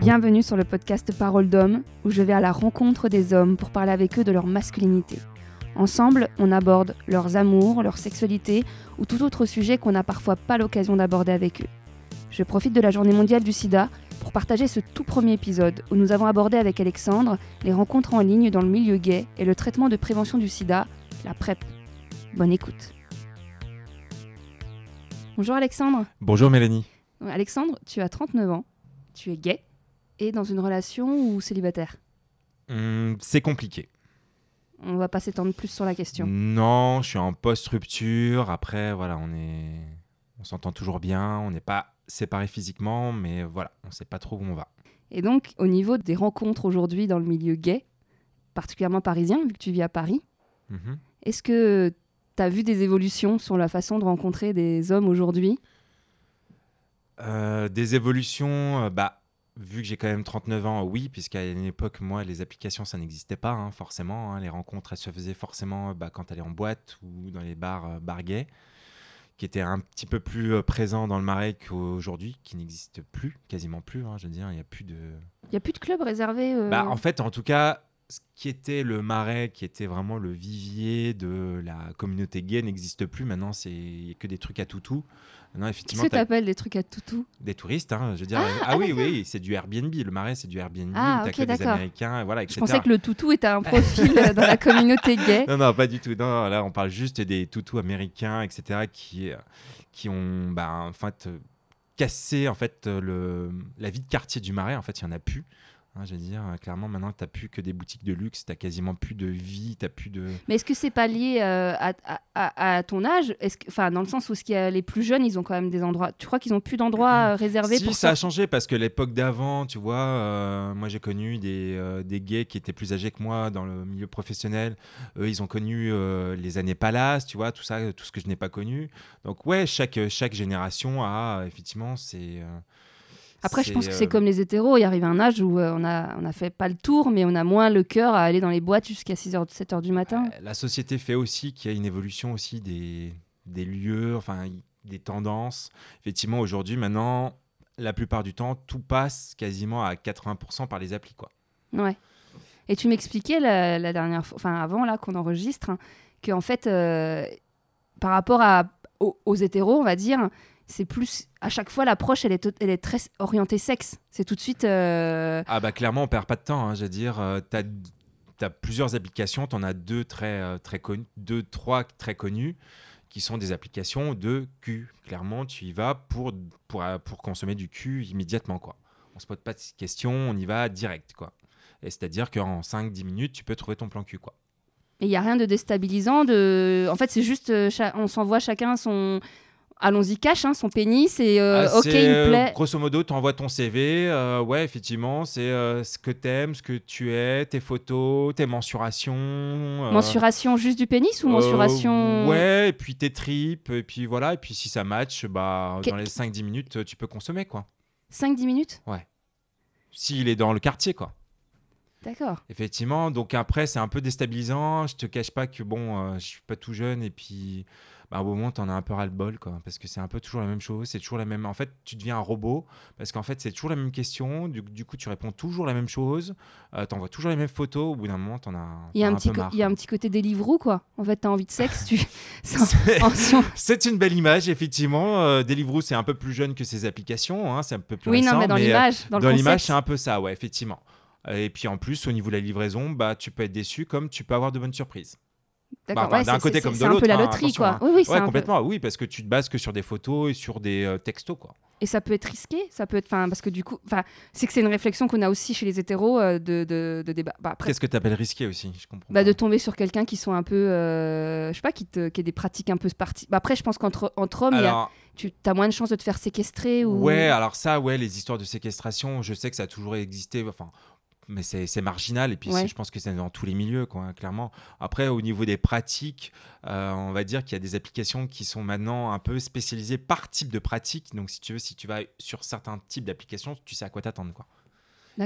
Bienvenue sur le podcast Parole d'homme, où je vais à la rencontre des hommes pour parler avec eux de leur masculinité. Ensemble, on aborde leurs amours, leur sexualité ou tout autre sujet qu'on n'a parfois pas l'occasion d'aborder avec eux. Je profite de la journée mondiale du sida pour partager ce tout premier épisode où nous avons abordé avec Alexandre les rencontres en ligne dans le milieu gay et le traitement de prévention du sida, la PrEP. Bonne écoute. Bonjour Alexandre. Bonjour Mélanie. Alexandre, tu as 39 ans, tu es gay et dans une relation ou célibataire Hum, c'est compliqué. On va pas s'étendre plus sur la question. Non, je suis en post-rupture. Après, voilà, on est, on s'entend toujours bien. On n'est pas séparés physiquement, mais voilà, on ne sait pas trop où on va. Et donc, au niveau des rencontres aujourd'hui dans le milieu gay, particulièrement parisien, vu que tu vis à Paris, Mhm. est-ce que tu as vu des évolutions sur la façon de rencontrer des hommes aujourd'hui? Euh, des évolutions, euh, bah, vu que j'ai quand même 39 ans, oui, puisqu'à une époque, moi, les applications, ça n'existait pas, hein, forcément. hein. Les rencontres, elles se faisaient forcément bah, quand elle est en boîte ou dans les bars, euh, qui étaient un petit peu plus euh, présents dans le marais qu'aujourd'hui, qui n'existent plus, quasiment plus. hein, je veux dire, il n'y a plus de. Il n'y a plus de club réservé euh, Bah, en fait, en tout cas, ce qui était le marais, qui était vraiment le vivier de la communauté gay, n'existe plus. Maintenant, c'est que des trucs à toutou. Qu'est-ce effectivement, que t'as t'appelles des trucs à toutou? Des touristes. hein, je veux dire, Ah, ah, ah, oui, oui, c'est du Airbnb. Le marais, c'est du Airbnb. Ah, où t'as ok, que des d'accord. Américains, voilà, Je etc. pensais que le toutou était un profil euh, dans la communauté gay. Non, non, pas du tout. Non, non, là, on parle juste des toutous américains, etc., qui, euh, qui ont, bah, en fait, euh, cassé en fait euh, le, la vie de quartier du Marais. En fait, il y en a plus. Hein, je veux dire, euh, clairement, maintenant, tu n'as plus que des boutiques de luxe, tu quasiment plus de vie, tu plus de. Mais est-ce que c'est pas lié euh, à, à- à- à ton âge? Enfin, dans le sens où ce a les plus jeunes, ils ont quand même des endroits. Tu crois qu'ils ont plus d'endroits euh, réservés Si, pour ça a ça changé parce que l'époque d'avant, tu vois, euh, moi j'ai connu des, des gays qui étaient plus âgés que moi dans le milieu professionnel. Eux, ils ont connu les années Palace, tu vois, tout ça, tout ce que je n'ai pas connu. Donc, ouais, chaque, chaque génération a effectivement ses. Euh, Après, je pense que euh, c'est comme les hétéros. Il arrive un âge où euh, on a, on a fait pas le tour, mais on a moins le cœur à aller dans les boîtes jusqu'à 6h, 7h du matin. euh, La société fait aussi qu'il y a une évolution aussi des, des lieux, enfin, des tendances. Effectivement, aujourd'hui, maintenant, la plupart du temps, tout passe quasiment à 80% par les applis, quoi. Ouais. Et tu m'expliquais la, la dernière fois, enfin avant là qu'on enregistre, hein, que en fait, euh, par rapport à, aux, aux hétéros, on va dire, c'est plus à chaque fois l'approche, elle est, tot- elle est très orientée sexe. C'est tout de suite. euh, Ah bah clairement, on perd pas de temps. hein, je veux dire, tu as, plusieurs applications, tu en as deux très, euh, très connues, deux, trois très connues, qui sont des applications de cul. Clairement, tu y vas pour, pour, euh, pour consommer du cul immédiatement. Quoi. On se pose pas de questions, on y va direct. Quoi. Et c'est-à-dire qu'en 5-10 minutes, tu peux trouver ton plan cul. Quoi. Et il n'y a rien de déstabilisant. De... En fait, c'est juste, euh, on s'envoie chacun son. Allons-y, cache hein, son pénis et euh, Ah, ok, il me euh, plaît. grosso modo, tu envoies ton CV. euh, ouais, effectivement, c'est euh, ce que t'aimes, ce que tu es, tes photos, tes mensurations. Mensuration juste du pénis ou mensuration. Ouais, et puis tes tripes, et puis voilà, et puis si ça match, bah, dans les 5-10 minutes, tu peux consommer, quoi. 5-10 minutes S'il est dans le quartier, quoi. D'accord. Effectivement, donc après, c'est un peu déstabilisant. Je te cache pas que, bon, je suis pas tout jeune, et puis, bah, au moment, t'en as un peu ras-le-bol, quoi. Parce que c'est un peu toujours la même chose, c'est toujours la même. En fait, tu deviens un robot, parce qu'en fait, c'est toujours la même question. Du, du coup, tu réponds toujours la même chose, euh, t'envoies toujours les mêmes photos. Au bout d'un moment, t'en as. Il y, a un petit il y a un petit côté Deliveroo, quoi. En fait, t'as envie de sexe, tu. C'est- une belle image, effectivement. Euh, Deliveroo, c'est un peu plus jeune que ces applications. hein, c'est un peu plus Oui, récent. non, mais dans euh, l'image, dans, l'image, c'est un peu ça, ouais, effectivement. Et puis en plus, au niveau de la livraison, bah, tu peux être déçu comme tu peux avoir de bonnes surprises. D'accord, Bah, ouais, d'un côté comme de C'est un peu l'autre, la hein, loterie, quoi. hein. Oui, oui, c'est Ouais, peu- complètement, oui, parce que tu te bases que sur des photos et sur des euh, textos, quoi. Et ça peut être risqué, ça peut être, enfin, parce que du coup, enfin, c'est que c'est une réflexion qu'on a aussi chez les hétéros euh, de, de, de débat. Bah, après, Qu'est-ce que tu appelles risqué aussi Je comprends. bah, de tomber sur quelqu'un qui sont un peu, euh, je sais pas, qui, te, qui ait des pratiques un peu parties. Bah, après, je pense qu'entre entre hommes, y a- tu as moins de chances de te faire séquestrer ou. Ouais, alors ça, ouais, les histoires de séquestration, je sais que ça a toujours existé, enfin, mais c'est marginal, et puis Ouais. je pense que c'est dans tous les milieux, quoi, hein, clairement. Après, au niveau des pratiques, euh, on va dire qu'il y a des applications qui sont maintenant un peu spécialisées par type de pratique, donc si tu veux, si tu vas sur certains types d'applications, tu sais à quoi t'attendre, quoi.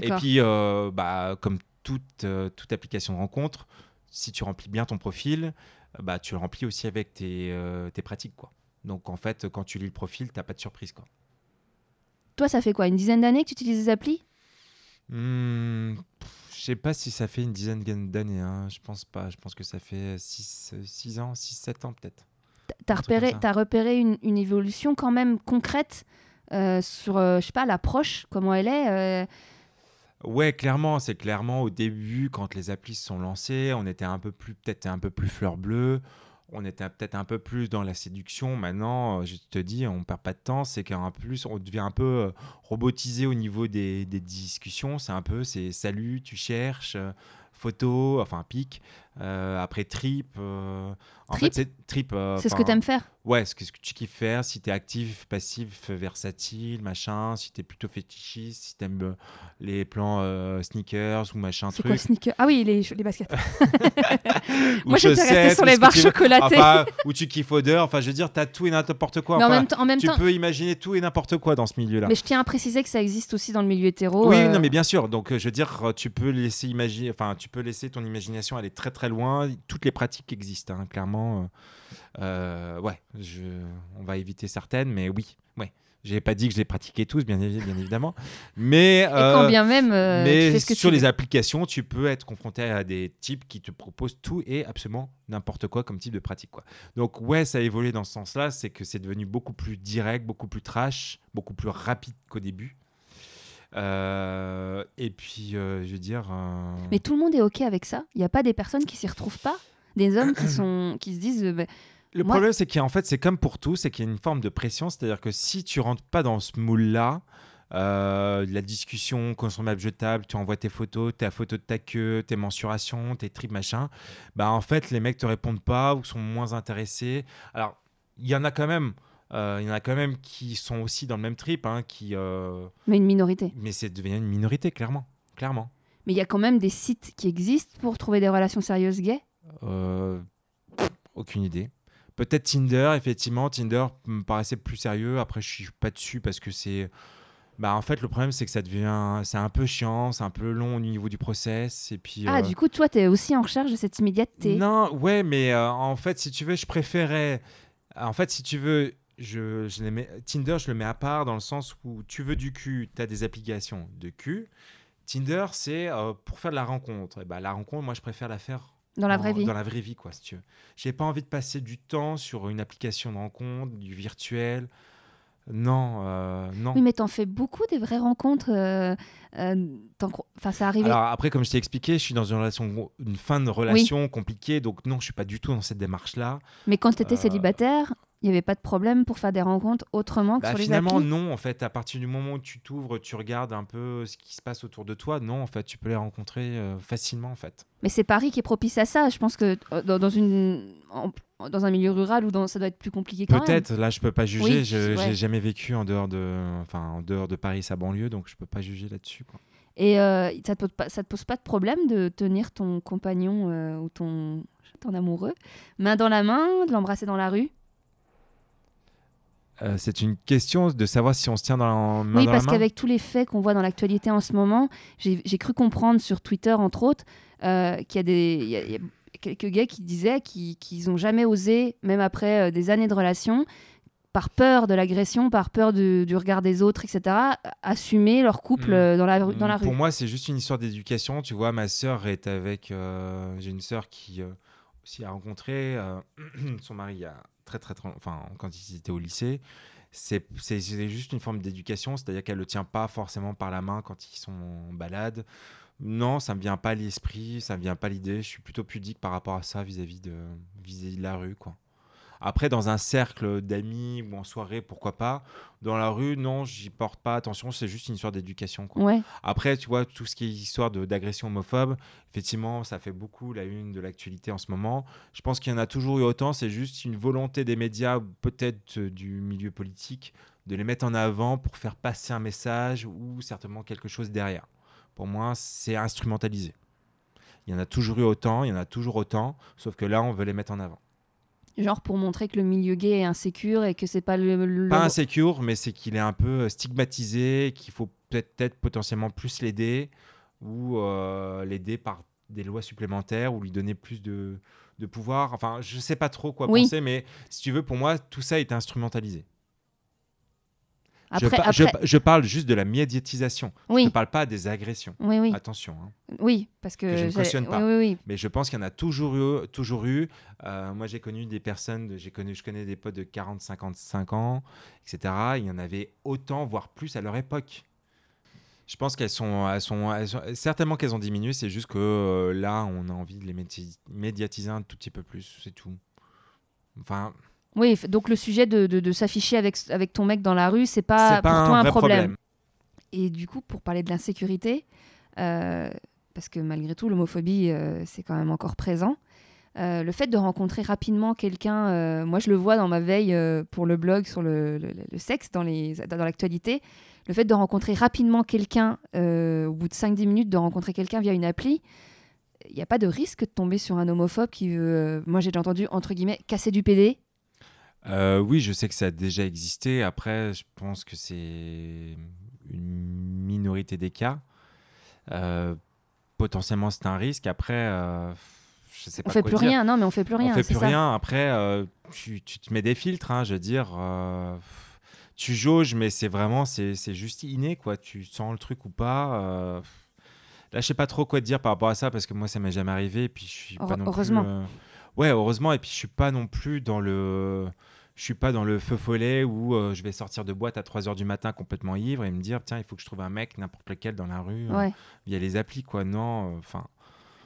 Et puis, euh, bah, comme toute, euh, toute application de rencontre, si tu remplis bien ton profil, bah, tu le remplis aussi avec tes, tes pratiques, quoi. Donc en fait, quand tu lis le profil, t'as pas de surprise, quoi. Toi, ça fait quoi Une dizaine d'années que tu utilises des applis? Pff, je sais pas si ça fait une dizaine d'années. Hein. Je pense pas. Je pense que ça fait 6 ans, 6-7 ans peut-être. T'as repéré, t'as repéré une, une évolution quand même concrète euh, sur, euh, je sais pas, l'approche, comment elle est. euh, Ouais, clairement, c'est clairement au début quand les applis se sont lancées, on était un peu plus peut-être un peu plus fleur bleue, on était peut-être un peu plus dans la séduction. Maintenant, euh, je te dis, on perd pas de temps, c'est qu'en plus on devient un peu euh, robotisé au niveau des, des discussions. C'est un peu, c'est salut, tu cherches, euh, photo, enfin pic, après trip. euh, en Trip fait, c'est trip. euh, c'est ce que enfin, t'aimes faire. Ouais, ce que, ce que tu kiffes faire, si t'es actif, passif, versatile, machin, si t'es plutôt fétichiste, si t'aimes euh, les plans euh, sneakers ou machin C'est truc. quoi le sneaker? Ah oui, les, les baskets. Moi, j'étais restée sur les barres tu chocolatées. Ou tu kiffes odeur, enfin je veux dire, t'as tout et n'importe quoi. mais en même, temps- tu peux imaginer tout et n'importe quoi dans ce milieu-là. mais je tiens à préciser que ça existe aussi dans le milieu hétéro. Oui, euh, non, mais bien sûr. Donc, euh, je veux dire, euh, tu peux laisser imaginer, enfin, tu peux laisser ton imagination aller très très loin. Toutes les pratiques existent, hein, clairement. euh, ouais, je, on va éviter certaines, mais oui, ouais. J'ai pas dit que je les pratiquais tous, bien, évi- bien évidemment, mais Et quand euh, bien même, euh, tu mais fais ce que sur tu les veux. applications, tu peux être confronté à des types qui te proposent tout et absolument n'importe quoi comme type de pratique. Quoi. Donc ouais, ça a évolué dans ce sens-là, c'est que c'est devenu beaucoup plus direct, beaucoup plus trash, beaucoup plus rapide qu'au début. Euh, et puis, euh, je veux dire... euh, Mais tout le monde est OK avec ça Il n'y a pas des personnes qui s'y retrouvent pas Des hommes qui, sont, qui se disent bah, Le Moi- problème, c'est qu'en fait, c'est comme pour tout, c'est qu'il y a une forme de pression. C'est-à-dire que si tu rentres pas dans ce moule-là, euh, la discussion consommable jetable, tu envoies tes photos, ta photo de ta queue, tes mensurations, tes tripes, machin, bah en fait, les mecs te répondent pas ou sont moins intéressés. Alors, il y en a quand même. Euh, Il y en a quand même qui sont aussi dans le même trip, hein, qui, euh, mais une minorité. mais c'est devenu une minorité, clairement. clairement. Mais il y a quand même des sites qui existent pour trouver des relations sérieuses gays? Euh, aucune idée. Peut-être Tinder, effectivement. Tinder me paraissait plus sérieux. Après, je suis pas dessus parce que c'est. Bah, en fait, le problème, c'est que ça devient. C'est un peu chiant, c'est un peu long au niveau du process. Et puis. Ah, euh, du coup, toi, tu es aussi en recherche de cette immédiateté? Non, ouais, mais euh, en fait, si tu veux, je préférais. En fait, si tu veux. Je, je les mets... Tinder, je le mets à part dans le sens où tu veux du cul, tu as des applications de cul. Tinder, c'est euh, pour faire de la rencontre. Et bah, la rencontre, moi, je préfère la faire Dans la en- vraie vie. Dans la vraie vie, quoi, si tu veux. J'ai pas envie de passer du temps sur une application de rencontre, du virtuel. Non, euh, non. Oui, mais t'en fais beaucoup des vraies rencontres. euh, euh, Enfin, ça arrive. Alors après, comme je t'ai expliqué, je suis dans une relation, une fin de relation compliquée, donc non, je suis pas du tout dans cette démarche-là. Mais quand t'étais euh, célibataire, il n'y avait pas de problème pour faire des rencontres autrement que Bah, sur les finalement, applis. non. En fait, à partir du moment où tu t'ouvres, tu regardes un peu ce qui se passe autour de toi. Non, en fait, tu peux les rencontrer euh, facilement, en fait. Mais c'est Paris qui est propice à ça. Je pense que euh, dans, dans une, en- dans un milieu rural où dans, ça doit être plus compliqué quand. Peut-être. Là, je peux pas juger. Oui, je ouais. j'ai jamais vécu en dehors de, enfin, en dehors de Paris, sa banlieue, donc je peux pas juger là-dessus. quoi. Et euh, ça, te pas, ça te pose pas de problème de tenir ton compagnon euh, ou ton, ton amoureux main dans la main, de l'embrasser dans la rue? Euh, c'est une question de savoir si on se tient dans la main Oui, dans parce qu'avec tous les faits qu'on voit dans l'actualité en ce moment, j'ai cru comprendre sur Twitter, entre autres, euh, qu'il y a des il y a- il y a quelques gays qui disaient qu'ils n'ont jamais osé, même après euh, des années de relation, par peur de l'agression, par peur du, du regard des autres, etc., assumer leur couple Mm. dans la, rue- dans la Pour rue. moi, c'est juste une histoire d'éducation. Tu vois, ma sœur est avec. J'ai une sœur qui aussi a rencontré son mari il y a très très. Enfin, quand ils étaient au lycée. C'est juste une forme d'éducation, c'est-à-dire qu'elle le tient pas forcément par la main quand ils sont en balade. Non, ça me vient pas à l'esprit, ça me vient pas à l'idée. Je suis plutôt pudique par rapport à ça vis-à-vis de, vis de la rue, quoi. Après, dans un cercle d'amis ou en soirée, pourquoi pas. Dans la rue, non, j'y porte pas attention. C'est juste une histoire d'éducation. Ouais. Après, tu vois, tout ce qui est histoire de- d'agression homophobe, effectivement, ça fait beaucoup la une de l'actualité en ce moment. Je pense qu'il y en a toujours eu autant. C'est juste une volonté des médias, peut-être euh, du milieu politique, de les mettre en avant pour faire passer un message ou certainement quelque chose derrière. Pour moi, c'est instrumentalisé. Il y en a toujours eu autant, il y en a toujours autant, sauf que là, on veut les mettre en avant. Genre pour montrer que le milieu gay est insécure et que c'est pas le. le- Pas insécure, mais c'est qu'il est un peu stigmatisé, qu'il faut peut-être potentiellement plus l'aider ou euh, l'aider par des lois supplémentaires ou lui donner plus de, de pouvoir. Enfin, je sais pas trop quoi Oui. penser, mais si tu veux, pour moi, tout ça est instrumentalisé. Je, Après, pa- je- après- je parle juste de la médiatisation. Je oui, ne parle pas des agressions. oui, oui, Attention. hein. oui, parce que, Que je ne cautionne pas. Mais je pense qu'il y en a toujours eu. Toujours eu. Euh, moi, j'ai connu des personnes, de- j'ai connu, je connais des potes de 40, 55 ans, etc. Il y en avait autant, voire plus à leur époque. Je pense qu'elles sont, elles sont, elles sont- certainement qu'elles ont diminué. C'est juste que euh, là, on a envie de les médi- médiatiser un tout petit peu plus. C'est tout. Enfin, Oui, donc le sujet de, de- de s'afficher avec, avec ton mec dans la rue, c'est pas, pas pour un toi un problème. problème. Et du coup, pour parler de l'insécurité, euh, parce que malgré tout, l'homophobie, euh, c'est quand même encore présent. euh, le fait de rencontrer rapidement quelqu'un, moi je le vois dans ma veille pour le blog sur le, le- le sexe, dans l'actualité, le fait de rencontrer rapidement quelqu'un, au bout de 5-10 minutes, de rencontrer quelqu'un via une appli, il n'y a pas de risque de tomber sur un homophobe qui veut, moi j'ai déjà entendu, entre guillemets, casser du PD. Euh, oui, je sais que ça a déjà existé. Après, je pense que c'est une minorité des cas. Euh, potentiellement, c'est un risque. Après, euh, je sais On pas fait quoi plus dire. rien, non mais on fait plus rien. On fait plus ça. rien. Après, euh, tu, tu te mets des filtres. hein, je veux dire, tu jauges, mais c'est vraiment, c'est juste inné, quoi. Tu sens le truc ou pas. Là, je sais pas trop quoi te dire par rapport à ça parce que moi, ça m'est jamais arrivé. Et puis, je suis pas non heureusement. plus. Ouais, heureusement. Et puis, je suis pas non plus dans le. Je suis pas dans le feu follet où euh, je vais sortir de boîte à 3h du matin complètement ivre et me dire tiens il faut que je trouve un mec n'importe lequel dans la rue euh, Ouais. via les applis quoi non euh, enfin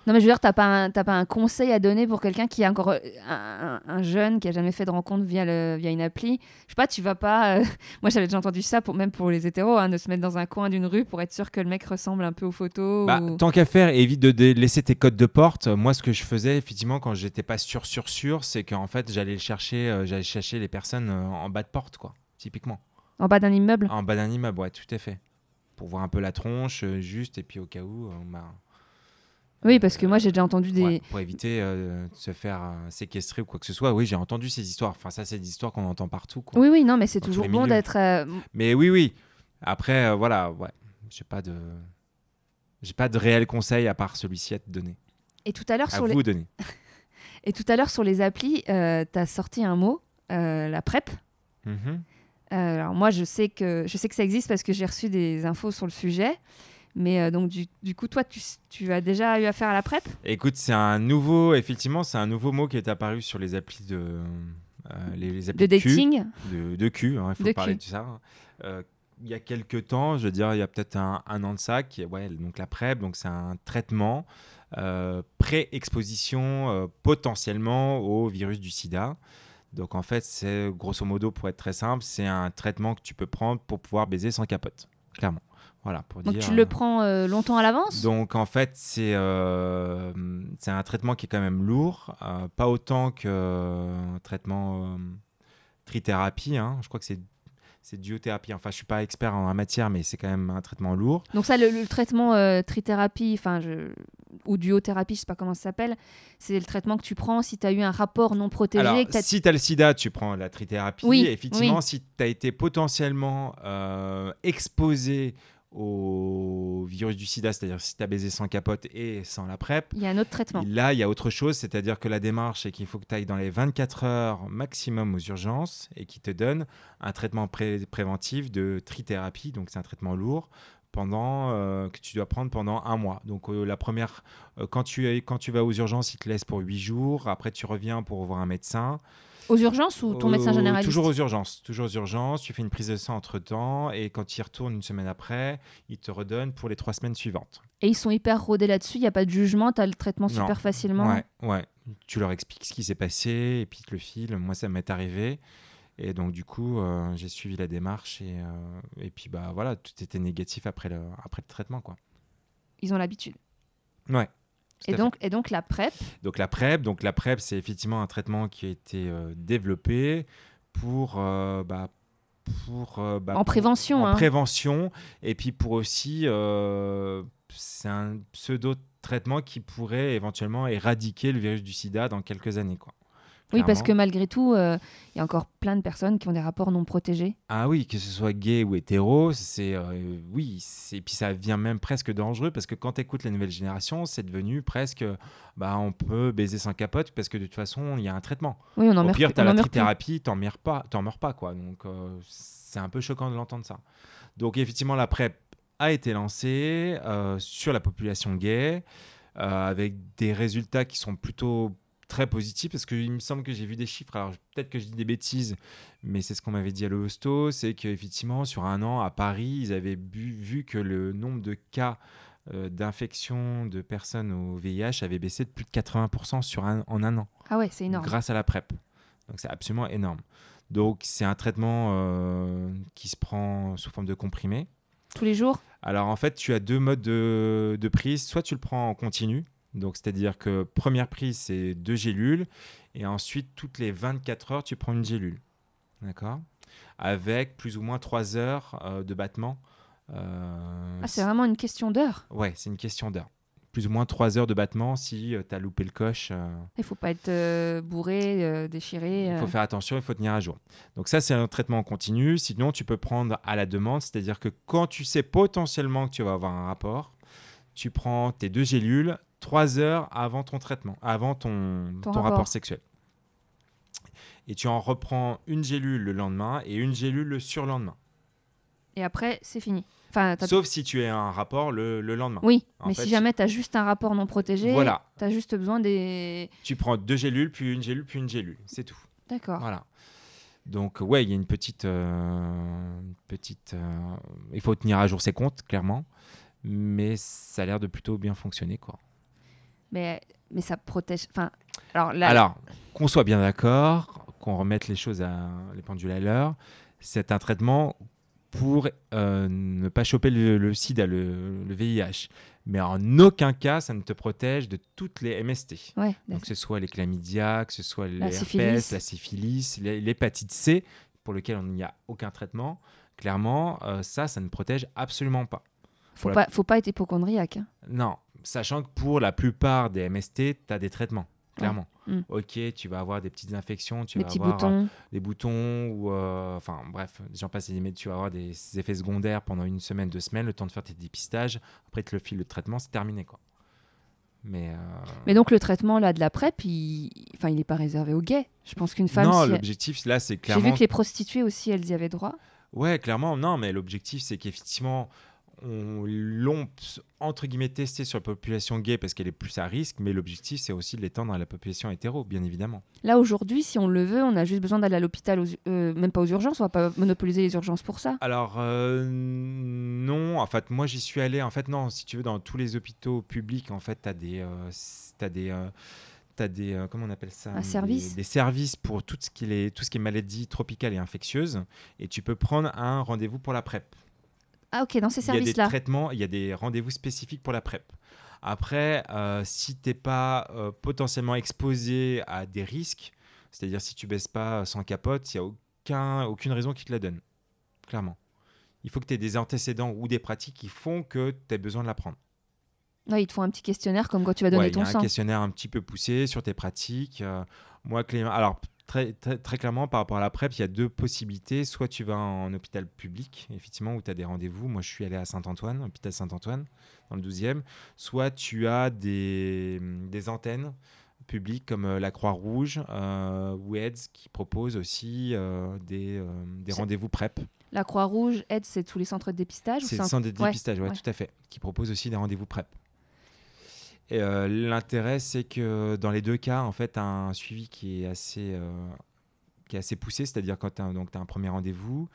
Non, mais je veux dire, t'as pas, un- t'as pas un conseil à donner pour quelqu'un qui est encore euh, un, un- un jeune, qui a jamais fait de rencontre via, le, via une appli? Je sais pas, tu vas pas. euh, Moi, j'avais déjà entendu ça, pour, même pour les hétéros, hein, de se mettre dans un coin d'une rue pour être sûr que le mec ressemble un peu aux photos. Bah, ou- Tant qu'à faire, évite de laisser tes codes de porte. Moi, ce que je faisais, effectivement, quand j'étais pas sûr, sûr, sûr, c'est qu'en fait, j'allais chercher, euh, j'allais chercher les personnes euh, en bas de porte, quoi, typiquement. En bas d'un immeuble? En bas d'un immeuble, ouais, tout à fait. Pour voir un peu la tronche, juste, et puis au cas où, bah, Oui, parce que moi, j'ai déjà entendu des. ouais, pour éviter euh, de se faire euh, séquestrer ou quoi que ce soit. Oui, j'ai entendu ces histoires. Enfin, ça, c'est des histoires qu'on entend partout, quoi. Oui, oui, non, mais c'est toujours les bon d'être. euh, Mais oui, oui. Après, voilà, ouais, j'ai pas de, j'ai pas de réel conseil à part celui-ci à te donner. Et tout à l'heure, sur les... vous donner. Et tout à l'heure sur les applis, euh, t'as sorti un mot, la PrEP. Mhm. Euh, alors moi, je sais que je sais que ça existe parce que j'ai reçu des infos sur le sujet. Mais euh, donc du, du coup, toi, tu, tu as déjà eu affaire à la PrEP? Écoute, c'est un nouveau, effectivement, c'est un nouveau mot qui est apparu sur les applis de, euh, les, les applis de dating? De, de cul, hein, il faut De parler de ça. Euh, il y a quelques temps, je veux dire, il y a peut-être un, un an de ça, qui est, ouais, donc la PrEP, donc c'est un traitement pré-exposition potentiellement au virus du sida. Donc en fait, c'est grosso modo, pour être très simple, c'est un traitement que tu peux prendre pour pouvoir baiser sans capote, clairement. Voilà, pour Donc dire. tu le euh, prends euh, longtemps à l'avance? Donc en fait, c'est euh, un traitement qui est quand même lourd, euh, pas autant qu'un traitement trithérapie. hein. Je crois que c'est c'est duothérapie. Enfin, je suis pas expert en la matière, mais c'est quand même un traitement lourd. Donc ça, le, le traitement euh, trithérapie, enfin, je... ou duothérapie, je sais pas comment ça s'appelle, c'est le traitement que tu prends si tu as eu un rapport non protégé. Alors, que si tu as le sida, tu prends la trithérapie. Oui, Effectivement, oui. si tu as été potentiellement euh, exposé au virus du sida, c'est-à-dire si tu as baisé sans capote et sans la PrEP, Il y a un autre traitement. Là, il y a autre chose, c'est-à-dire que la démarche, c'est qu'il faut que tu ailles dans les 24 heures maximum aux urgences et qui te donne un traitement pré- préventif de trithérapie, donc c'est un traitement lourd, pendant, euh, que tu dois prendre pendant un mois. Donc euh, la première, euh, quand, tu quand tu vas aux urgences, il te laisse pour 8 jours, après tu reviens pour voir un médecin. Aux urgences ou ton médecin généraliste Toujours aux urgences. Toujours aux urgences. Tu fais une prise de sang entre temps et quand tu y retournes une semaine après, il te redonne pour les trois semaines suivantes. Et ils sont hyper rodés là-dessus, il n'y a pas de jugement, tu as le traitement Non. super facilement. Ouais, ouais. Tu leur expliques ce qui s'est passé et puis ils te le filent. Moi, ça m'est arrivé. Et donc, du coup, euh, j'ai suivi la démarche et, euh, et puis, bah voilà, tout était négatif après le, après le traitement, quoi. Ils ont l'habitude. Ouais. Et donc, et donc la PrEP, Donc la PrEP, donc la PrEP, c'est effectivement un traitement qui a été euh, développé pour, euh, bah, pour euh, bah, En pour- prévention, en hein. prévention, et puis pour aussi, c'est un pseudo traitement qui pourrait éventuellement éradiquer le virus du SIDA dans quelques années, quoi. Oui, parce que malgré tout, euh, il y a encore plein de personnes qui ont des rapports non protégés. Ah oui, que ce soit gay ou hétéro, c'est euh, oui, et puis ça devient même presque dangereux parce que quand tu écoutes la nouvelle génération, c'est devenu presque bah on peut baiser sans capote parce que de toute façon, il y a un traitement. Oui, on en Au meurt, pire, tu as la trithérapie, t'en meurs pas, t'en meurs pas quoi. Donc euh, c'est un peu choquant de l'entendre ça. Donc effectivement, la PrEP a été lancée euh, sur la population gay euh, avec des résultats qui sont plutôt très positifs parce qu'il me semble que j'ai vu des chiffres. Alors peut-être que je dis des bêtises, mais c'est ce qu'on m'avait dit à l'hosto, c'est qu'effectivement sur un an à Paris, ils avaient vu que le nombre de cas euh, d'infection de personnes au VIH avait baissé de plus de 80% sur un, en un an. Ah ouais, c'est énorme. Grâce à la PrEP. Donc c'est absolument énorme. Donc c'est un traitement euh, qui se prend sous forme de comprimé. Tous les jours? Alors en fait, tu as deux modes de, de prise. Soit tu le prends en continu, donc c'est-à-dire que première prise, c'est deux gélules, et ensuite toutes les 24 heures, tu prends une gélule. D'accord? Avec plus ou moins 3 heures euh, de battement. Euh, ah, c'est vraiment une question d'heure Ouais, c'est une question d'heure plus ou moins 3 heures de battement si tu as loupé le coche. Il faut pas être bourré, déchiré. Il faut faire attention, il faut tenir à jour. Donc ça, c'est un traitement continu. Sinon, tu peux prendre à la demande, c'est-à-dire que quand tu sais potentiellement que tu vas avoir un rapport, tu prends tes deux gélules 3 heures avant ton traitement, avant ton, ton, rapport. rapport sexuel. Et tu en reprends une gélule le lendemain et une gélule le surlendemain. Et après, c'est fini. Sauf si tu as un rapport le, le lendemain. Oui, mais si jamais tu as juste un rapport non protégé, voilà. tu as juste besoin des. Tu prends deux gélules, puis une gélule, puis une gélule. C'est tout. D'accord. Voilà. Donc, ouais, il y a une petite. Euh, petite euh, il faut tenir à jour ses comptes, clairement. Mais ça a l'air de plutôt bien fonctionner, quoi. Mais, mais ça protège. Enfin, alors, là... alors qu'on soit bien d'accord, qu'on remette les choses à les pendules à l'heure, c'est un traitement pour euh, ne pas choper le, sida, le, VIH. Mais en aucun cas, ça ne te protège de toutes les MST. Donc, que ce soit les chlamydia, que ce soit les la herpès, la syphilis, l'hépatite C, pour lequel il n'y a aucun traitement. Clairement, euh, ça, ça ne protège absolument pas. Faut, pas, faut pas être hypochondriaque. Hein. Non, sachant que pour la plupart des MST, tu as des traitements clairement. Mm. Ok, tu vas avoir des petites infections, tu des vas avoir boutons. Euh, des boutons ou euh, enfin bref, j'en passe des tu vas avoir des effets secondaires pendant une semaine, deux semaines, le temps de faire tes dépistages. Après, tu le files le traitement, c'est terminé quoi. Mais, euh, Mais donc le traitement là de la PrEP, il, enfin, il n'est pas réservé aux gays. Je pense qu'une femme. Non, l'objectif là, c'est clairement. J'ai vu que les prostituées aussi, elles y avaient droit. Ouais, clairement, non, mais l'objectif, c'est qu'effectivement, on l'ont entre guillemets testé sur la population gay parce qu'elle est plus à risque, mais l'objectif c'est aussi de l'étendre à la population hétéro, bien évidemment. Là aujourd'hui, si on le veut, on a juste besoin d'aller à l'hôpital, euh, même pas aux urgences, on va pas monopoliser les urgences pour ça. Alors euh, non, en fait moi j'y suis allé, en fait non, si tu veux dans tous les hôpitaux publics, en fait tu as des, euh, as des as des comment on appelle ça? Un service des, services pour tout ce qui est tout ce qui est maladie tropicale et infectieuse et tu peux prendre un rendez-vous pour la PrEP. Ah ok, dans ces services-là. Il y a des traitements, il y a des rendez-vous spécifiques pour la PrEP. Après, euh, si tu n'es pas euh, potentiellement exposé à des risques, c'est-à-dire si tu baisses pas sans capote, il n'y a aucun, aucune raison qui te la donne, clairement. Il faut que tu aies des antécédents ou des pratiques qui font que tu aies besoin de la prendre. Ouais, ils te font un petit questionnaire comme quand tu vas donner ton sang. Il y a un questionnaire un petit peu poussé sur tes pratiques. Euh, moi, Clément, alors Très, très, clairement, par rapport à la PrEP, il y a deux possibilités. Soit tu vas en hôpital public, effectivement, où tu as des rendez-vous. Moi, je suis allé à Saint-Antoine, hôpital Saint-Antoine, dans le 12e. Soit tu as des, des antennes publiques comme euh, la Croix-Rouge euh, ou AIDS qui proposent aussi euh, des, euh, des rendez-vous PrEP. La Croix-Rouge, AIDS, c'est tous les centres de dépistage C'est les centres de dépistage, oui, tout à fait, qui proposent aussi des rendez-vous PrEP. Et euh, l'intérêt, c'est que dans les deux cas, en fait, un suivi qui est assez, euh, qui est assez poussé, c'est-à-dire quand tu as, as, un premier rendez-vous,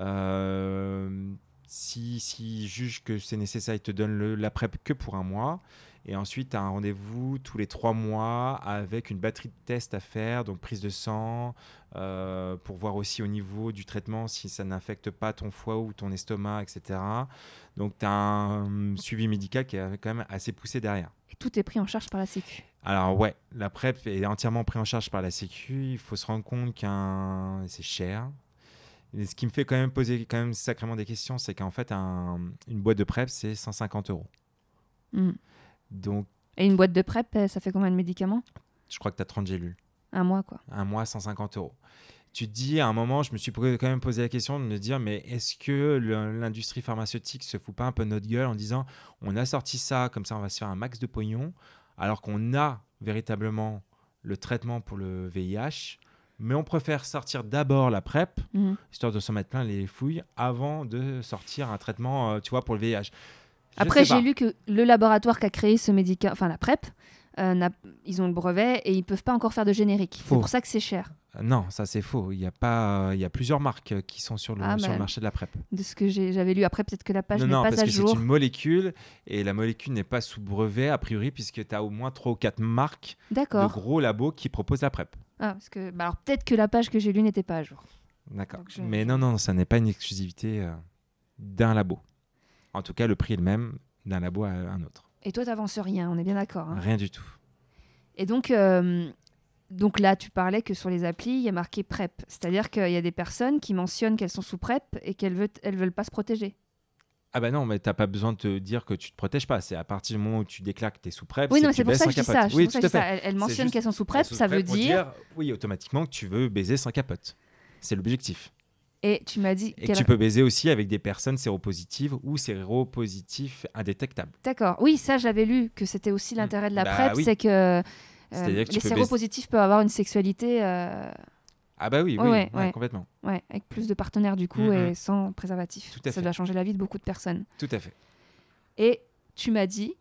euh, si, si juge que c'est nécessaire, il te donne la PrEP que pour un mois. Et ensuite, tu as un rendez-vous tous les trois mois avec une batterie de tests à faire, donc prise de sang, euh, pour voir aussi au niveau du traitement si ça n'infecte pas ton foie ou ton estomac, etc. Donc, tu as un suivi médical qui est quand même assez poussé derrière. Tout est pris en charge par la Sécu Alors, ouais, la PrEP est entièrement pris en charge par la Sécu. Il faut se rendre compte qu'un c'est cher. Et ce qui me fait quand même poser quand même sacrément des questions, c'est qu'en fait, un, une boîte de PrEP, c'est 150 euros. Mmh. Donc, Et une boîte de PrEP, ça fait combien de médicaments? Je crois que tu as 30 gélules. Un mois, quoi. Un mois, 150 euros. Tu te dis, à un moment, je me suis quand même posé la question de me dire, mais est-ce que l'industrie pharmaceutique se fout pas un peu de notre gueule en disant, on a sorti ça, comme ça on va se faire un max de pognon, alors qu'on a véritablement le traitement pour le VIH, Mais on préfère sortir d'abord la PrEP, Mhm. histoire de se mettre plein les fouilles, avant de sortir un traitement, euh, tu vois, pour le VIH. Je Après, j'ai lu que le laboratoire qui a créé ce médicament, enfin la PrEP, euh, ils ont le brevet et ils peuvent pas encore faire de générique. C'est pour ça que c'est cher. Non, ça c'est faux. Il y a pas, il y a plusieurs marques euh, qui sont sur le, Ah, sur bah, le marché de la PrEP. De ce que j'avais lu. Après, peut-être que la page non, n'est non, pas parce à que jour. c'est une molécule et la molécule n'est pas sous brevet a priori puisque tu as au moins trois ou quatre marques de D'accord. gros labos qui proposent la PrEP. Ah, parce que, bah alors peut-être que la page que j'ai lue n'était pas à jour. D'accord. Je- Mais non, non, ça n'est pas une exclusivité euh, d'un labo. En tout cas, le prix est le même d'un labo à un autre. Et toi, t'avances rien. On est bien d'accord. hein. Rien du tout. Et donc, euh, donc là, tu parlais que sur les applis, il y a marqué PrEP. C'est-à-dire qu'il y a des personnes qui mentionnent qu'elles sont sous PrEP et qu'elles veulent, elles veulent pas se protéger. Ah bah non, mais t'as pas besoin de te dire que tu te protèges pas. C'est à partir du moment où tu déclares que tu es sous PrEP, Oui, non, c'est pour ça que je dis ça. C'est Oui, pour ça tout à fait. Mentionnent juste- qu'elles sont sous PrEP, Sous ça veut PrEP pour dire... Oui, automatiquement que tu veux baiser sans capote. C'est l'objectif. Et tu m'as dit... Et que tu peux baiser aussi avec des personnes séropositives ou séropositifs indétectables. D'accord. Oui, ça, j'avais lu que c'était aussi l'intérêt de la Bah PrEP, oui. c'est que... euh, les séropositifs peuvent avoir une sexualité euh, Ah bah oui, oui, ouais, ouais, ouais. complètement. ouais, avec plus de partenaires du coup Mhm. et sans préservatif. Tout à ça fait. doit changer la vie de beaucoup de personnes. Tout à fait. Et tu m'as dit,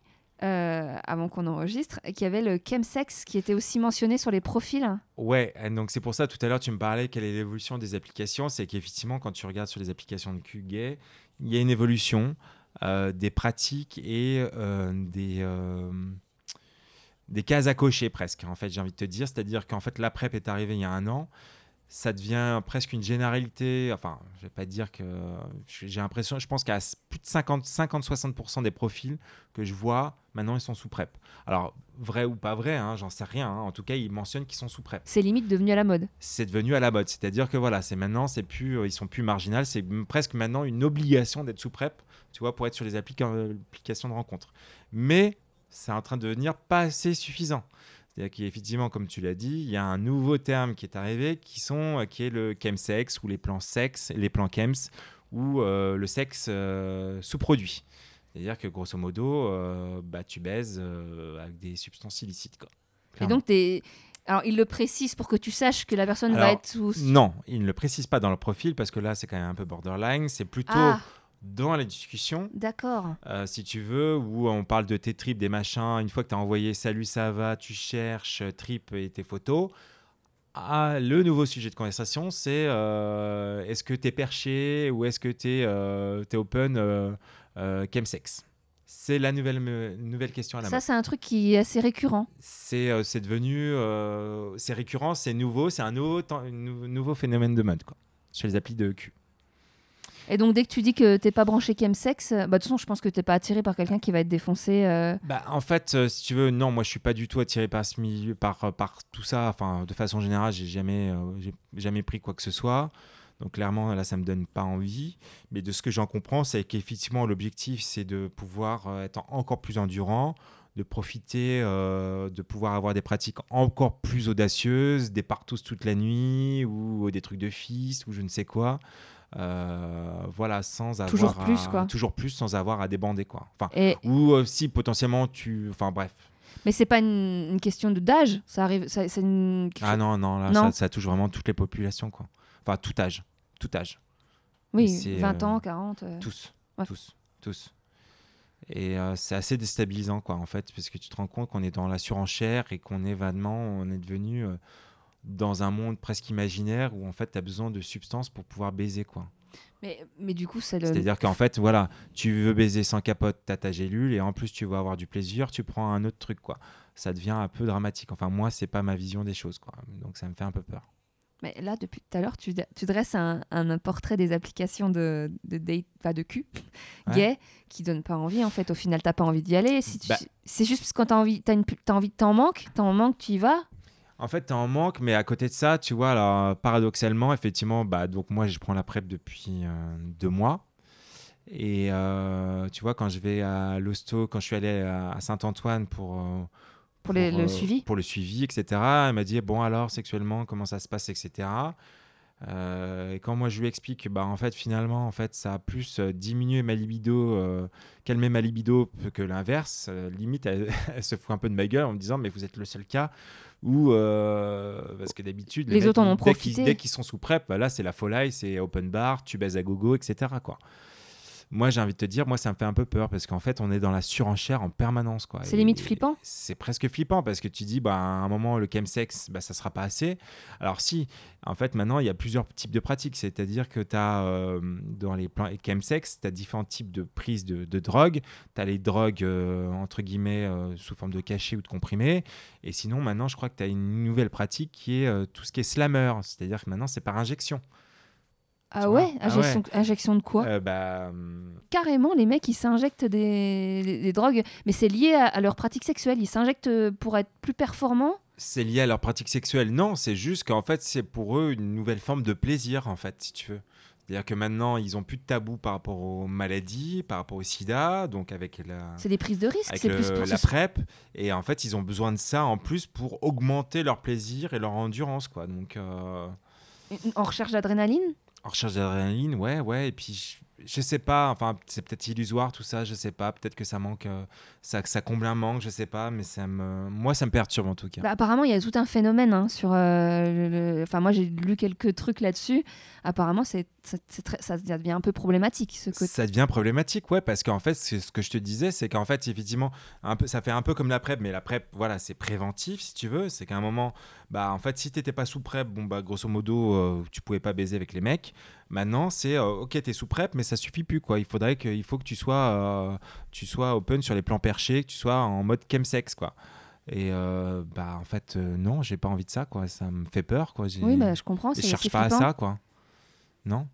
euh, avant qu'on enregistre, qu'il y avait le chemsex qui était aussi mentionné sur les profils. Ouais, donc c'est pour ça tout à l'heure tu me parlais quelle est l'évolution des applications. C'est qu'effectivement quand tu regardes sur les applications de Q gay, il y a une évolution euh, des pratiques et euh, des, des cases à cocher presque. En fait, j'ai envie de te dire, c'est-à-dire qu'en fait la PrEP est arrivée il y a un an. Ça devient presque une généralité. Enfin, je vais pas dire que j'ai l'impression. Je pense qu'à plus de 50, 50-60% des profils que je vois maintenant ils sont sous PrEP. Alors vrai ou pas vrai, hein, j'en sais rien. hein. En tout cas, ils mentionnent qu'ils sont sous PrEP C'est limite devenu à la mode. c'est devenu à la mode. C'est-à-dire que voilà, c'est maintenant, c'est plus, euh, ils sont plus marginales, c'est presque maintenant une obligation d'être sous PrEP, tu vois, pour être sur les euh, applications de rencontre. Mais c'est en train de devenir pas assez suffisant. C'est-à-dire qu'effectivement, comme tu l'as dit, il y a un nouveau terme qui est arrivé, qui sont, euh, qui est le chemsex ou les plans sexe, les plans chems ou euh, le sexe euh, sous-produit. C'est-à-dire que grosso modo, euh, bah, tu baises avec des substances illicites. Quoi. Et donc, t'es- alors il le précise pour que tu saches que la personne va être sous. Non, il ne le précise pas dans le profil parce que là, c'est quand même un peu borderline. C'est plutôt Ah, dans les discussions, d'accord. euh, si tu veux, où on parle de tes tripes, des machins. Une fois que tu as envoyé salut, ça va, tu cherches euh, tripes et tes photos. Ah, le nouveau sujet de conversation, c'est euh, est-ce que tu es perché ou est-ce que tu es, open chemsex? C'est la nouvelle, nouvelle question à la Ça, c'est un truc qui est assez récurrent. C'est euh, c'est devenu, euh, c'est récurrent, c'est nouveau, c'est un nouveau, temps- un nou- nouveau phénomène de mode quoi, sur les applis de cul. Et donc, dès que tu dis que t'es pas branché chemsex, euh, bah, de toute façon, je pense que t'es pas attiré par quelqu'un qui va être défoncé. euh, Bah, en fait, euh, si tu veux, non, moi je suis pas du tout attiré par ce milieu, par, par tout ça. Enfin, de façon générale, j'ai jamais, jamais pris quoi que ce soit. Donc clairement, là, ça me donne pas envie. Mais de ce que j'en comprends, c'est qu'effectivement, l'objectif, c'est de pouvoir être encore plus endurant, de profiter, de pouvoir avoir des pratiques encore plus audacieuses, des partous toute la nuit ou des trucs de fils ou je ne sais quoi. Euh, voilà, sans avoir Toujours plus, à- quoi. toujours plus sans avoir à débander quoi. Enfin, Et... ou euh, si potentiellement tu. Enfin bref. Mais c'est pas une, une question de d'âge. Ça arrive. ça- C'est une. Ah non, non, là, Non. Ça, ça touche vraiment toutes les populations, quoi. Enfin, tout âge. Tout âge. Oui, c'est, 20 euh, ans, 40. euh. Tous. Ouais. Tous. Tous. Et euh, c'est assez déstabilisant, quoi, en fait, parce que tu te rends compte qu'on est dans la surenchère et qu'on est vaguement, on est devenu euh, dans un monde presque imaginaire où, en fait, tu as besoin de substances pour pouvoir baiser, quoi. Mais, mais du coup, c'est le. C'est-à-dire qu'en fait, voilà, tu veux baiser sans capote, t'as ta gélule, et en plus tu veux avoir du plaisir, tu prends un autre truc, quoi. Ça devient un peu dramatique. Enfin, moi, c'est pas ma vision des choses, quoi. Donc ça me fait un peu peur. Mais là, depuis tout à l'heure, tu, tu dresses un, un portrait des applications de, de date, pas de cul, Ouais. gay, qui donne pas envie. En fait, au final, t'as pas envie d'y aller. Si Bah. C'est juste parce que quand t'as envie, t'as une, t'as envie, t'en manques, t'en manques, tu y vas. En fait, t'en manques, mais à côté de ça, tu vois, alors, paradoxalement, effectivement, bah, donc moi, je prends la PrEP depuis euh, deux mois. Et euh, tu vois, quand je vais à l'hosto, quand je suis allé à Saint-Antoine pour, euh, Pour les- le suivi. Pour le suivi, etc. Elle m'a dit, bon, alors, sexuellement, comment ça se passe, etc. Euh, et quand moi je lui explique, bah en fait finalement en fait ça a plus euh, diminué ma libido, euh, calmé ma libido que l'inverse. euh, limite elle, elle se fout un peu de ma gueule en me disant mais vous êtes le seul cas où parce que d'habitude Les mecs, autres en ont dès profité. dès qu'ils sont sous prep, bah là c'est la folie, c'est open bar, tu baises à gogo, etc. quoi. Moi j'ai envie de te dire, moi ça me fait un peu peur parce qu'en fait on est dans la surenchère en permanence quoi. C'est limite flippant. c'est presque flippant parce que tu dis bah à un moment le chemsex bah ça sera pas assez. Alors si en fait maintenant il y a plusieurs types de pratiques. C'est-à-dire que tu as dans les plans chemsex tu as différents types de prises de, de drogue. Tu as les drogues euh, entre guillemets euh, sous forme de cachet ou de comprimés et sinon maintenant je crois que tu as une nouvelle pratique qui est euh, tout ce qui est slammer. C'est-à-dire que maintenant c'est par injection Ah Tu ouais, Ah injection, injection de quoi Euh, bah hum, Carrément, les mecs, ils s'injectent des, des- des drogues, mais c'est lié à, à leur pratique sexuelle. Ils s'injectent euh, pour être plus performants. c'est lié à leur pratique sexuelle. Non, c'est juste qu'en fait, c'est pour eux une nouvelle forme de plaisir, en fait, si tu veux. C'est-à-dire que maintenant, ils ont plus de tabou par rapport aux maladies, par rapport au sida, donc avec la, C'est des prises de risque. C'est plus pour la PrEP. Et en fait, ils ont besoin de ça en plus pour augmenter leur plaisir et leur endurance, quoi. Donc, euh, en recherche d'adrénaline. En recherche d'adrénaline, ouais, ouais. Et puis, je, sais pas, enfin, c'est peut-être illusoire tout ça, je sais pas. Peut-être que ça manque, euh, ça, ça comble un manque, je sais pas. Mais ça me, moi, ça me perturbe en tout cas. Bah, apparemment, il y a tout un phénomène hein, sur. euh, le- Enfin, moi, j'ai lu quelques trucs là-dessus. Apparemment, c'est, c'est- c'est très- ça devient un peu problématique ce côté. Ça devient problématique, ouais, parce qu'en fait, c'est ce que je te disais, c'est qu'en fait, effectivement, un peu, ça fait un peu comme la PrEP, mais la PrEP, voilà, c'est préventif, si tu veux. C'est qu'à un moment, bah, en fait, si t'étais pas sous PrEP, bon, bah, grosso modo, euh, tu pouvais pas baiser avec les mecs. Maintenant, c'est, euh, ok, t'es sous PrEP, mais ça suffit plus, quoi. Il faudrait que, il faut que tu sois, euh, tu sois open sur les plans perchés, que tu sois en mode chemsex, quoi. Et euh, bah, en fait, non, j'ai pas envie de ça, quoi. Ça me fait peur, quoi. Oui, bah, je comprends. je cherche pas à ça, quoi. Non.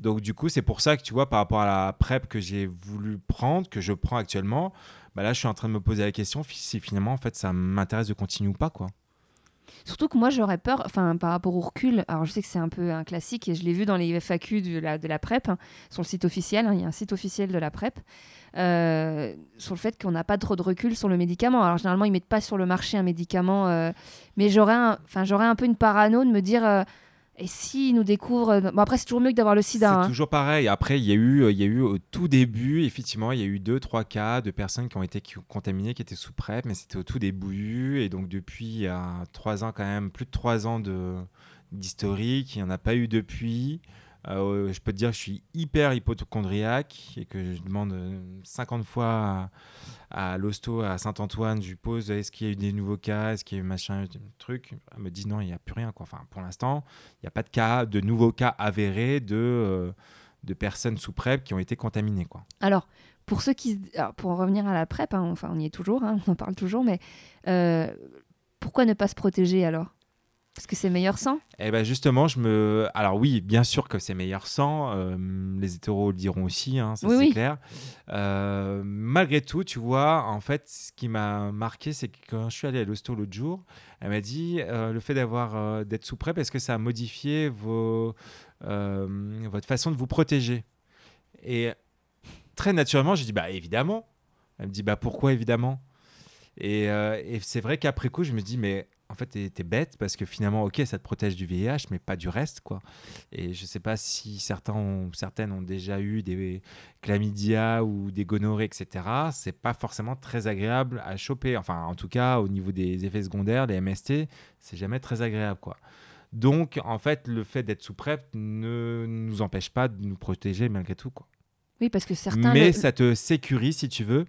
Donc, du coup, c'est pour ça que tu vois, par rapport à la PrEP que j'ai voulu prendre, que je prends actuellement, bah là, je suis en train de me poser la question si finalement, en fait, ça m'intéresse de continuer ou pas, quoi. Surtout que moi, j'aurais peur, enfin, par rapport au recul. Alors, je sais que c'est un peu un classique et je l'ai vu dans les FAQ de la, PrEP, hein, sur le site officiel. hein, il y a un site officiel de la PrEP. euh, sur le fait qu'on n'a pas trop de recul sur le médicament. Alors, généralement, ils mettent pas sur le marché un médicament. euh, mais j'aurais un, un peu une parano de me dire. Euh, et s'ils nous découvrent. euh, Bon, après, c'est toujours mieux que d'avoir le sida. C'est hein. toujours pareil. Après, il y, a eu, euh, il y a eu au tout début, effectivement, il y a eu deux, trois cas de personnes qui ont été contaminées, qui étaient sous PrEP, mais c'était au tout début. Et donc, depuis il y a trois ans, quand même, plus de trois ans de- d'historique, il n'y en a pas eu depuis. Euh, je peux te dire que je suis hyper hypochondriaque et que je demande euh, 50 fois à, à l'hosto à Saint-Antoine, je lui pose est-ce qu'il y a eu des nouveaux cas, est-ce qu'il y a eu machin, truc. Elle me dit non, il n'y a plus rien. Enfin, pour l'instant, il n'y a pas de cas, de nouveaux cas avérés de, euh, de personnes sous PrEP qui ont été contaminées. Alors, pour ceux qui. pour en revenir à la PrEP, hein, enfin, on y est toujours, hein, on en parle toujours, mais euh, pourquoi ne pas se protéger alors? Parce que c'est meilleur sans Et ben justement, je me. Alors oui, bien sûr que c'est meilleur sans. euh, les hétéros le diront aussi, hein, ça Oui, c'est oui. clair. Euh, malgré tout, tu vois, en fait, ce qui m'a marqué, c'est que quand je suis allé à l'hosto l'autre jour, elle m'a dit euh, le fait d'avoir euh, d'être sous PrEP, est-ce que ça a modifié vos, votre façon de vous protéger Et très naturellement, j'ai dit bah évidemment. Elle me dit bah pourquoi évidemment? Et, euh, et c'est vrai qu'après coup, je me dis mais en fait, t'es t'es bête parce que finalement, ok, ça te protège du VIH, mais pas du reste, quoi. Et je sais pas si certains ont, certaines ont déjà eu des chlamydia ou des gonorrhées, etc. C'est pas forcément très agréable à choper. Enfin, en tout cas, au niveau des effets secondaires, les MST, c'est jamais très agréable, quoi. Donc, en fait, le fait d'être sous PrEP ne nous empêche pas de nous protéger malgré tout, quoi. Oui, parce que certains. Mais le- ça te sécurise, si tu veux.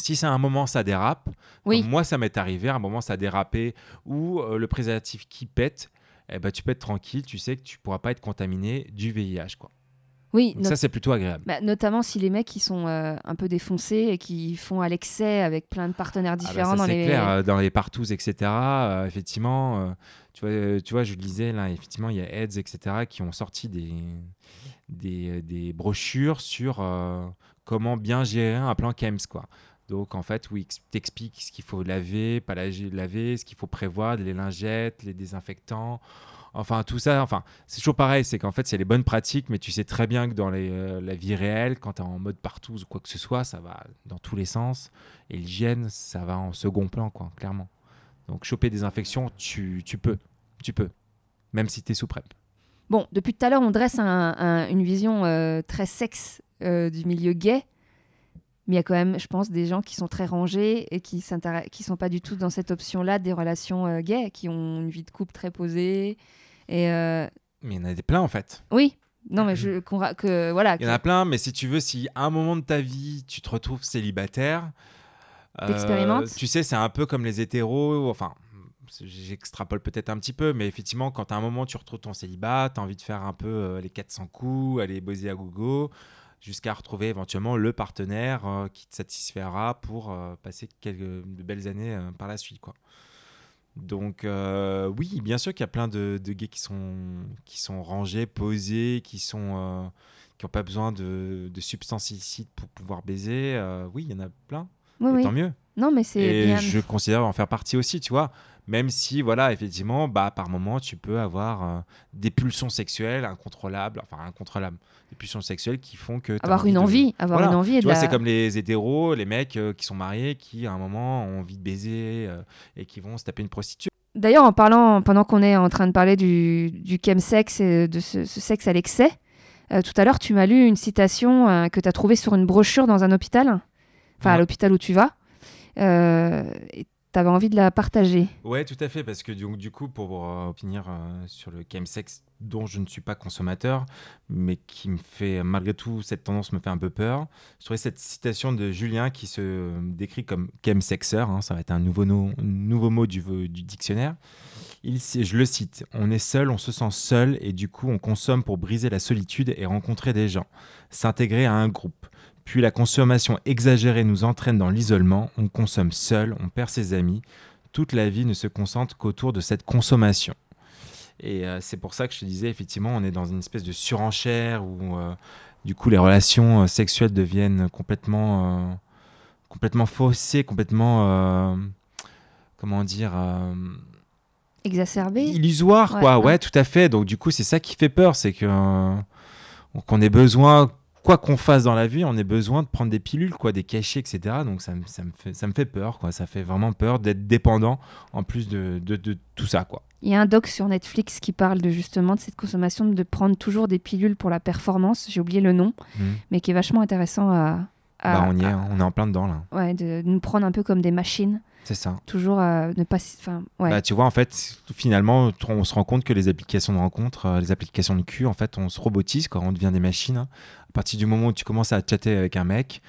Si c'est un moment ça dérape, Oui. moi ça m'est arrivé, à un moment ça a dérapé, ou euh, le préservatif qui pète, eh ben, tu peux être tranquille, tu sais que tu pourras pas être contaminé du VIH. Quoi. Oui, Donc ça c'est plutôt agréable. bah, notamment si les mecs qui sont euh, un peu défoncés et qui font à l'excès avec plein de partenaires Ah bah, différents ça, dans c'est les. clair, euh, dans les partous, etc. euh, effectivement, euh, tu, vois, tu vois, je le disais, là, effectivement, il y a AIDS, etc., qui ont sorti des, des, des brochures sur comment bien gérer un plan KEMS, quoi. Donc, en fait, oui, t'expliques ce qu'il faut laver, pas la- laver, ce qu'il faut prévoir, les lingettes, les désinfectants, enfin, tout ça. Enfin, c'est toujours pareil, c'est qu'en fait, c'est les bonnes pratiques, mais tu sais très bien que dans euh, la vie réelle, quand tu es en mode partout ou quoi que ce soit, ça va dans tous les sens. Et l'hygiène, ça va en second plan, quoi, clairement. Donc, choper des infections, tu, peux. Tu peux. Même si tu es sous PrEP. Bon, depuis tout à l'heure, on dresse un- un- une vision euh, très sexe euh, du milieu gay. Mais il y a quand même, je pense, des gens qui sont très rangés et qui ne sont pas du tout dans cette option-là des relations euh, gays, qui ont une vie de couple très posée. Et euh, Mais il y en a des plein en fait. oui, non, mais je, que voilà. Il y en a plein, mais si tu veux, si à un moment de ta vie, tu te retrouves célibataire, euh, tu sais, c'est un peu comme les hétéros, enfin, j'extrapole peut-être un petit peu, mais effectivement, quand à un moment tu retrouves ton célibat, tu as envie de faire un peu euh, les 400 coups, aller baiser à gogo, jusqu'à retrouver éventuellement le partenaire euh, qui te satisfera pour euh, passer quelques de belles années euh, par la suite, quoi. Donc oui, bien sûr qu'il y a plein de, de gays qui sont, qui sont rangés, posés, qui sont qui n'ont pas besoin de, de substances illicites pour pouvoir baiser. Oui, il y en a plein. Oui, et oui. tant mieux. Non, mais c'est Et bien. je considère en faire partie aussi, tu vois. Même si, voilà, effectivement, bah, par moment, tu peux avoir euh, des pulsions sexuelles incontrôlables, enfin incontrôlables, des pulsions sexuelles qui font que Avoir une de- envie, avoir Voilà. une envie Tu de vois, la- c'est comme les hétéros, les mecs euh, qui sont mariés, qui à un moment ont envie de baiser euh, et qui vont se taper une prostituée. D'ailleurs, en parlant, pendant qu'on est en train de parler du, du chemsex et de ce, ce sexe à l'excès, tout à l'heure, tu m'as lu une citation que tu as trouvée sur une brochure dans un hôpital, enfin à l'hôpital où tu vas, euh, tu avais envie de la partager. Ouais, tout à fait, parce que du, du coup, pour euh, finir euh, sur le chemsex, dont je ne suis pas consommateur, mais qui me fait, malgré tout, cette tendance me fait un peu peur, je trouvais cette citation de Julien qui se décrit comme chemsexeur, hein, ça va être un nouveau, no- nouveau mot du, du dictionnaire. Il, je le cite, on est seul, on se sent seul, et du coup, on consomme pour briser la solitude et rencontrer des gens, s'intégrer à un groupe. Puis la consommation exagérée nous entraîne dans l'isolement, on consomme seul, on perd ses amis, toute la vie ne se concentre qu'autour de cette consommation. Et euh, c'est pour ça que je te disais, effectivement, on est dans une espèce de surenchère où, euh, du coup, les relations euh, sexuelles deviennent complètement, euh, complètement faussées, complètement, comment dire, euh, Exacerbé illusoires, Ouais, quoi. ouais. Ouais, tout à fait. Donc, du coup, c'est ça qui fait peur, c'est que qu'on ait besoin, quoi qu'on fasse dans la vie, on ait besoin de prendre des pilules, quoi, des cachets, etc. Donc, ça, me- ça me fait, ça me fait peur, quoi. Ça fait vraiment peur d'être dépendant en plus de, de, de tout ça, quoi. Il y a un doc sur Netflix qui parle de justement de cette consommation de prendre toujours des pilules pour la performance, j'ai oublié le nom, Mhm. mais qui est vachement intéressant à... à- bah, on y est, à- hein, on est en plein dedans, là. ouais, de nous prendre un peu comme des machines, C'est ça. toujours à ne pas... Enfin, ouais. Bah, tu vois, en fait, finalement, on se rend compte que les applications de rencontre, euh, les applications de cul, en fait, on se robotise quand on devient des machines. hein. À partir du moment où tu commences à chatter avec un mec,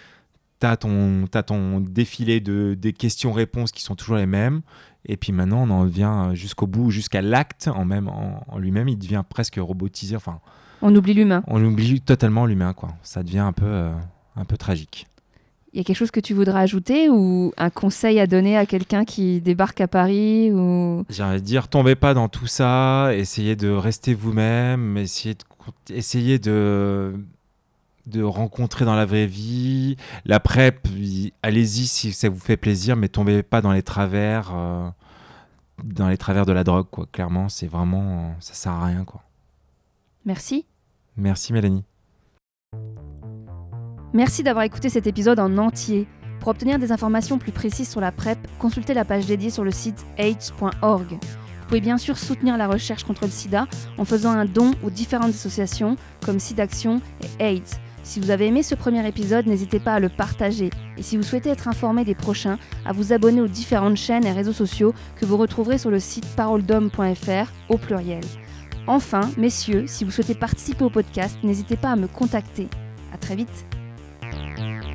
t'as ton, t'as ton défilé de des questions-réponses qui sont toujours les mêmes. Et puis maintenant, on en vient jusqu'au bout, jusqu'à l'acte en, même, en, en lui-même, il devient presque robotisé. Enfin, On oublie l'humain. on oublie totalement l'humain, quoi. Ça devient un peu, euh, un peu tragique. Il y a quelque chose que tu voudrais ajouter ou un conseil à donner à quelqu'un qui débarque à Paris ou J'ai envie de dire, tombez pas dans tout ça, essayez de rester vous-même, essayez de, essayez de, de rencontrer dans la vraie vie. La PrEP, allez-y si ça vous fait plaisir, mais tombez pas dans les travers, euh, dans les travers de la drogue, quoi. Clairement, c'est vraiment, ça sert à rien, quoi. Merci. Merci Mélanie. Merci d'avoir écouté cet épisode en entier. Pour obtenir des informations plus précises sur la PrEP, consultez la page dédiée sur le site aids.org. Vous pouvez bien sûr soutenir la recherche contre le sida en faisant un don aux différentes associations comme SIDAction et AIDS. Si vous avez aimé ce premier épisode, n'hésitez pas à le partager. Et si vous souhaitez être informé des prochains, à vous abonner aux différentes chaînes et réseaux sociaux que vous retrouverez sur le site paroledhomme.fr au pluriel. Enfin, messieurs, si vous souhaitez participer au podcast, n'hésitez pas à me contacter. À très vite. Bye.